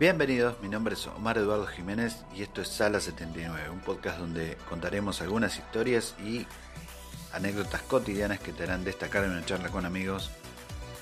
Bienvenidos, mi nombre es Omar Eduardo Jiménez y esto es Sala 79, un podcast donde contaremos algunas historias y anécdotas cotidianas que te harán destacar en una charla con amigos,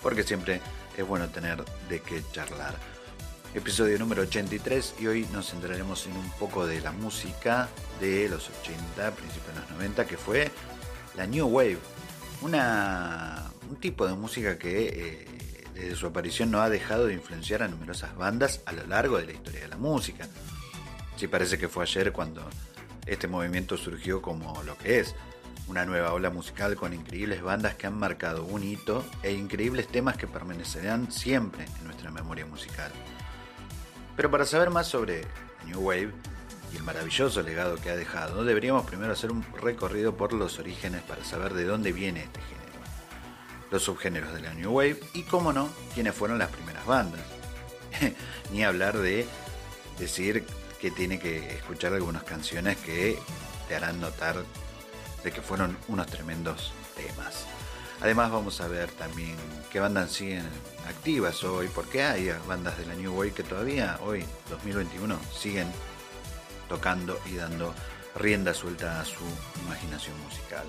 porque siempre es bueno tener de qué charlar. Episodio número 83 y hoy nos centraremos en un poco de la música de los 80, principios de los 90, que fue la New Wave, un tipo de música que eh, desde su aparición no ha dejado de influenciar a numerosas bandas a lo largo de la historia de la música. Sí parece que fue ayer cuando este movimiento surgió como lo que es, una nueva ola musical con increíbles bandas que han marcado un hito e increíbles temas que permanecerán siempre en nuestra memoria musical. Pero para saber más sobre New Wave y el maravilloso legado que ha dejado, deberíamos primero hacer un recorrido por los orígenes para saber de dónde viene este género, los subgéneros de la New Wave y, cómo no, quiénes fueron las primeras bandas. Ni hablar de decir que tiene que escuchar algunas canciones que te harán notar de que fueron unos tremendos temas. Además vamos a ver también qué bandas siguen activas hoy, porque hay bandas de la New Wave que todavía hoy, 2021, siguen tocando y dando rienda suelta a su imaginación musical.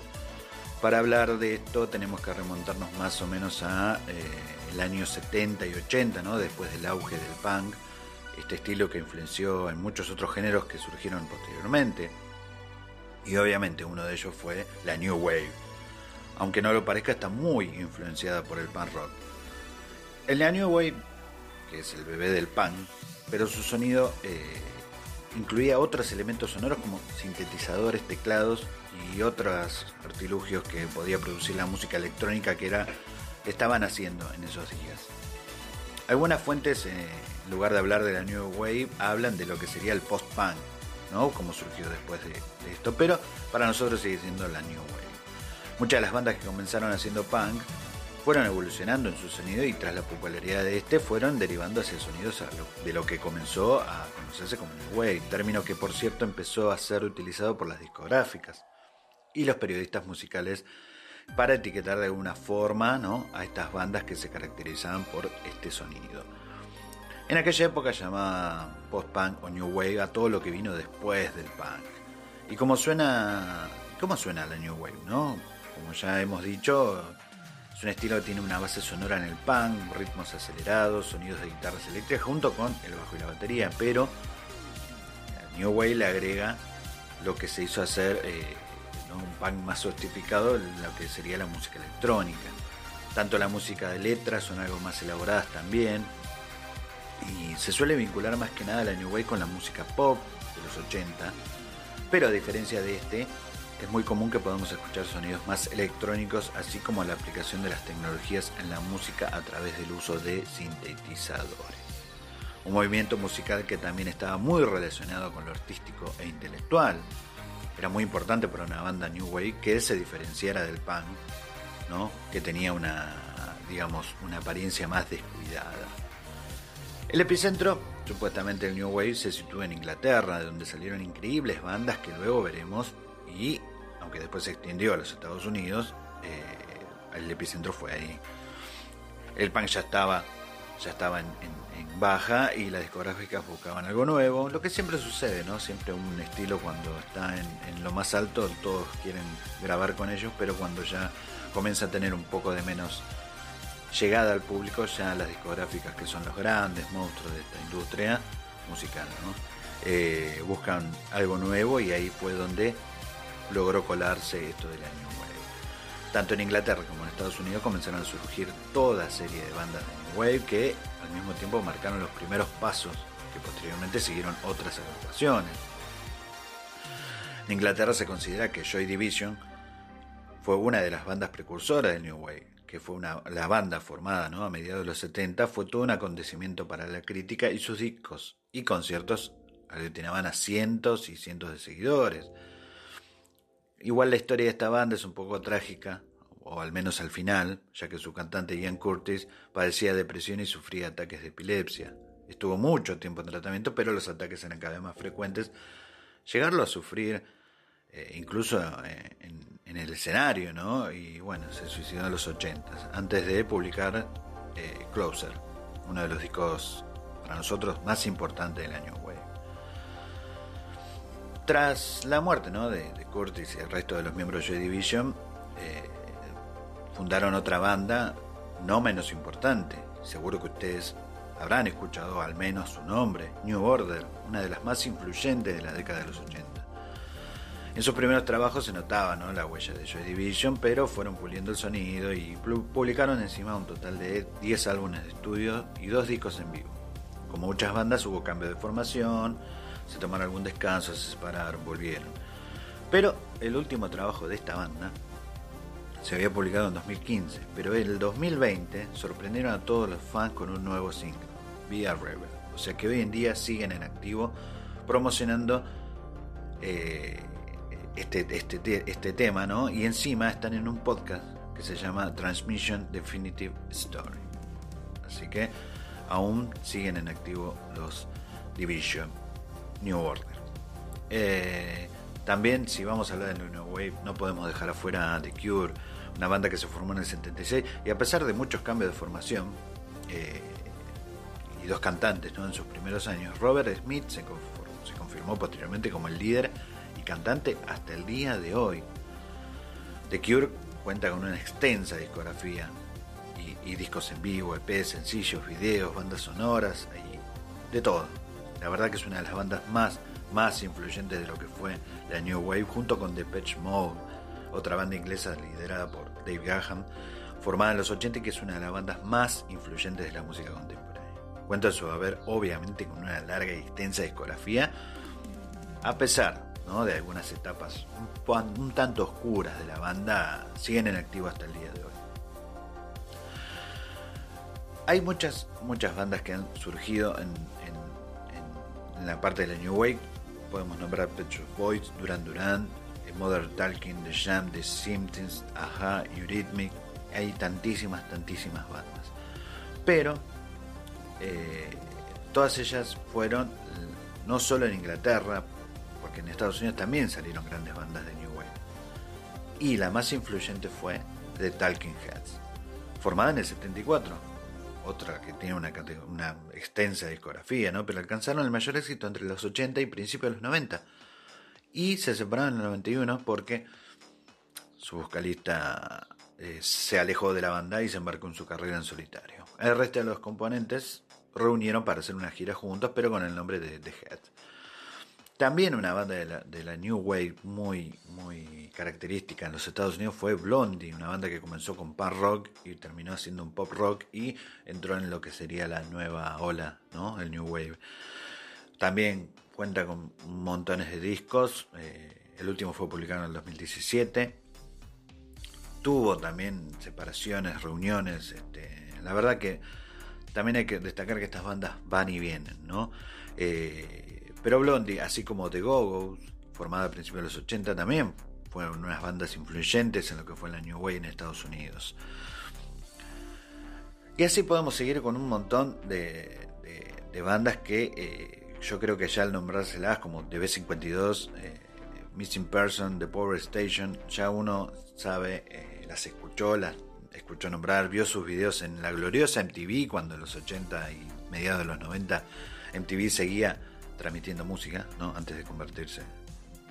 Para hablar de esto tenemos que remontarnos más o menos a eh, el año 70 y 80, ¿no? después del auge del punk, este estilo que influenció en muchos otros géneros que surgieron posteriormente y obviamente uno de ellos fue la New Wave. Aunque no lo parezca, está muy influenciada por el punk rock. En la New Wave, que es el bebé del punk, pero su sonido eh, incluía otros elementos sonoros como sintetizadores, teclados y otros artilugios que podía producir la música electrónica que era estaban haciendo en esos días. Algunas fuentes, eh, en lugar de hablar de la New Wave, hablan de lo que sería el post-punk, ¿no? Como surgió después de, esto, pero para nosotros sigue siendo la New Wave. Muchas de las bandas que comenzaron haciendo punk fueron evolucionando en su sonido y tras la popularidad de este fueron derivando hacia sonidos de lo que comenzó a conocerse como New Wave, término que por cierto empezó a ser utilizado por las discográficas y los periodistas musicales para etiquetar de alguna forma a estas bandas que se caracterizaban por este sonido. En aquella época llamaba post-punk o new wave a todo lo que vino después del punk. Y como suena, ¿cómo suena la new wave, no? Como ya hemos dicho, es un estilo que tiene una base sonora en el punk, ritmos acelerados, sonidos de guitarras eléctricas junto con el bajo y la batería, pero new wave le agrega lo que se hizo hacer eh, un punk más sofistificado, lo que sería la música electrónica. Tanto la música de letras son algo más elaboradas también, y se suele vincular más que nada la New Wave con la música pop de los 80, pero a diferencia de este, es muy común que podamos escuchar sonidos más electrónicos, así como la aplicación de las tecnologías en la música a través del uso de sintetizadores. Un movimiento musical que también estaba muy relacionado con lo artístico e intelectual. Era muy importante para una banda New Wave que se diferenciara del punk, ¿no? que tenía una, digamos, una apariencia más descuidada. El epicentro, supuestamente el New Wave, se sitúa en Inglaterra, de donde salieron increíbles bandas que luego veremos y, aunque después se extendió a los Estados Unidos, eh, el epicentro fue ahí. El punk ya estaba, ya estaba en, baja y las discográficas buscaban algo nuevo, lo que siempre sucede, ¿no? Siempre un estilo cuando está en, lo más alto, todos quieren grabar con ellos, pero cuando ya comienza a tener un poco de menos llegada al público ya las discográficas que son los grandes monstruos de esta industria musical, eh, buscan algo nuevo y ahí fue donde logró colarse esto del año nuevo. Tanto en Inglaterra como en Estados Unidos comenzaron a surgir toda serie de bandas de New Wave que al mismo tiempo marcaron los primeros pasos que posteriormente siguieron otras agrupaciones. En Inglaterra se considera que Joy Division fue una de las bandas precursoras del New Wave que fue una, la banda formada ¿no? a mediados de los 70, fue todo un acontecimiento para la crítica y sus discos y conciertos aglutinaban a cientos y cientos de seguidores. Igual la historia de esta banda es un poco trágica, o al menos al final, ya que su cantante Ian Curtis padecía depresión y sufría ataques de epilepsia. Estuvo mucho tiempo en tratamiento, pero los ataques eran cada vez más frecuentes. Llegarlo a sufrir eh, incluso eh, en, el escenario, ¿no? Y bueno, se suicidó en los 80, antes de publicar eh, Closer, uno de los discos para nosotros más importantes del año. Tras la muerte ¿no? de, Curtis y el resto de los miembros de Joy Division, fundaron otra banda no menos importante. Seguro que ustedes habrán escuchado al menos su nombre, New Order, una de las más influyentes de la década de los 80. En sus primeros trabajos se notaba la huella de Joy Division, pero fueron puliendo el sonido y publicaron encima un total de 10 álbumes de estudio y dos discos en vivo. Como muchas bandas hubo cambio de formación, se tomaron algún descanso, se separaron, volvieron. Pero el último trabajo de esta banda se había publicado en 2015, pero en el 2020 sorprendieron a todos los fans con un nuevo single, Via Rebel. O sea que hoy en día siguen en activo promocionando eh, este, este, este tema, ¿no? Y encima están en un podcast que se llama Transmission Definitive Story. Así que aún siguen en activo los Division New Order. Eh, también, si vamos a hablar de New Wave, no podemos dejar afuera The Cure, una banda que se formó en el 76 y a pesar de muchos cambios de formación eh, y dos cantantes ¿no? en sus primeros años, Robert Smith se, se confirmó posteriormente como el líder cantante hasta el día de hoy. The Cure cuenta con una extensa discografía y, discos en vivo, EP, sencillos, videos, bandas sonoras y de todo. La verdad que es una de las bandas más, más influyentes de lo que fue la New Wave junto con Depeche Mode, otra banda inglesa liderada por Dave Gahan, formada en los 80 y que es una de las bandas más influyentes de la música contemporánea. Cuenta su haber obviamente con una larga y extensa discografía, a pesar de algunas etapas un, tanto oscuras de la banda, siguen en activo hasta el día de hoy. Hay muchas, muchas bandas que han surgido en, la parte de la New Wave. Podemos nombrar Pet Shop Boys, Duran Duran, eh, Modern Talking, The Jam, The Symptoms, Aja, Eurythmic. Hay tantísimas, tantísimas bandas. Pero eh, todas ellas fueron no solo en Inglaterra, porque en Estados Unidos también salieron grandes bandas de New Wave. Y la más influyente fue The Talking Heads, formada en el 74. Otra que tiene una, extensa discografía, ¿no? pero alcanzaron el mayor éxito entre los 80 y principios de los 90. Y se separaron en el 91 porque su vocalista eh, se alejó de la banda y se embarcó en su carrera en solitario. El resto de los componentes reunieron para hacer una gira juntos, pero con el nombre de The Heads. También una banda de la, New Wave muy, muy característica en los Estados Unidos fue Blondie, una banda que comenzó con punk rock y terminó haciendo un pop rock y entró en lo que sería la nueva ola, ¿no? el New Wave. También cuenta con montones de discos, eh, el último fue publicado en el 2017. Tuvo también separaciones, reuniones, este, la verdad que también hay que destacar que estas bandas van y vienen, ¿no? Eh, pero Blondie, así como The Go-Go's, formada a principios de los 80, también fueron unas bandas influyentes en lo que fue la New Wave en Estados Unidos. Y así podemos seguir con un montón de, bandas que eh, yo creo que ya al nombrárselas como The B52, eh, Missing Person, The Power Station, ya uno sabe, eh, las escuchó, las escuchó nombrar, vio sus videos en la gloriosa MTV cuando en los 80 y mediados de los 90 MTV seguía transmitiendo música, ¿no? Antes de convertirse,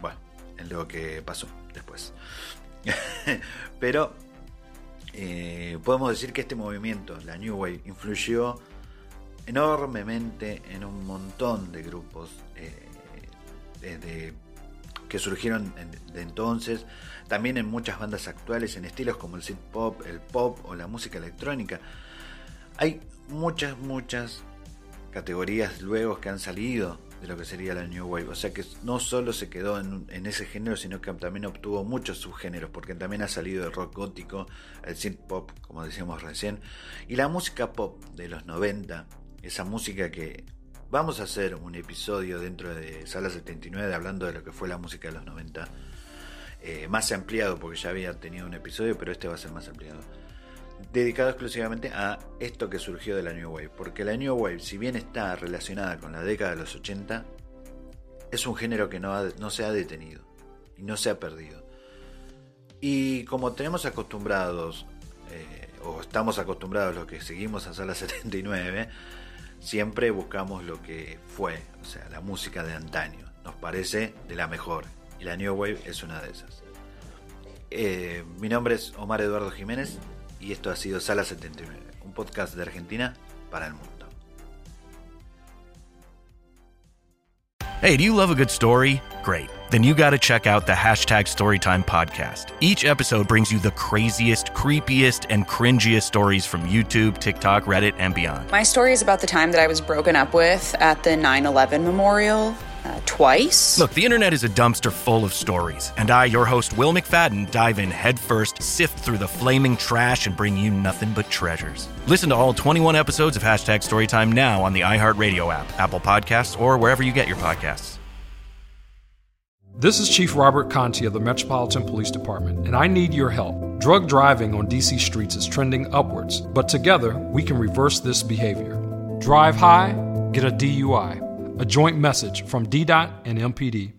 bueno, en lo que pasó después. Pero eh, podemos decir que este movimiento, la New Wave, influyó enormemente en un montón de grupos eh, que surgieron de entonces, también en muchas bandas actuales, en estilos como el synth pop, el pop o la música electrónica. Hay muchas, muchas categorías luego que han salido de lo que sería la New Wave. O sea que no solo se quedó en, ese género, sino que también obtuvo muchos subgéneros, porque también ha salido el rock gótico, el synth pop, como decíamos recién, y la música pop de los 90, esa música que vamos a hacer un episodio dentro de Sala 79 hablando de lo que fue la música de los 90, eh, más ampliado, porque ya había tenido un episodio, pero este va a ser más ampliado dedicado exclusivamente a esto que surgió de la New Wave. Porque la New Wave, si bien está relacionada con la década de los 80, es un género que no, se ha detenido y no se ha perdido. Y como tenemos acostumbrados, eh, o estamos acostumbrados los que seguimos a Sala 79, siempre buscamos lo que fue, o sea, la música de antaño. Nos parece de la mejor. Y la New Wave es una de esas. Eh, mi nombre es Omar Eduardo Jiménez y esto ha sido Sala 79, un podcast de Argentina para el mundo. Hey, do you love a good story? Great. Then you got to check out the hashtag Storytime podcast. Each episode brings you the craziest, creepiest, and cringiest stories from YouTube, TikTok, Reddit, and beyond. My story is about the time that I was broken up with at the 9 11 memorial uh, twice. Look, the internet is a dumpster full of stories, and I, your host, Will McFadden, dive in headfirst, sift through the flaming trash, and bring you nothing but treasures. Listen to all 21 episodes of Hashtag Storytime now on the iHeartRadio app, Apple Podcasts, or wherever you get your podcasts. This is Chief Robert Conti of the Metropolitan Police Department, and I need your help. Drug driving on DC streets is trending upwards, but together we can reverse this behavior. Drive high, get a DUI. A joint message from DDOT and MPD.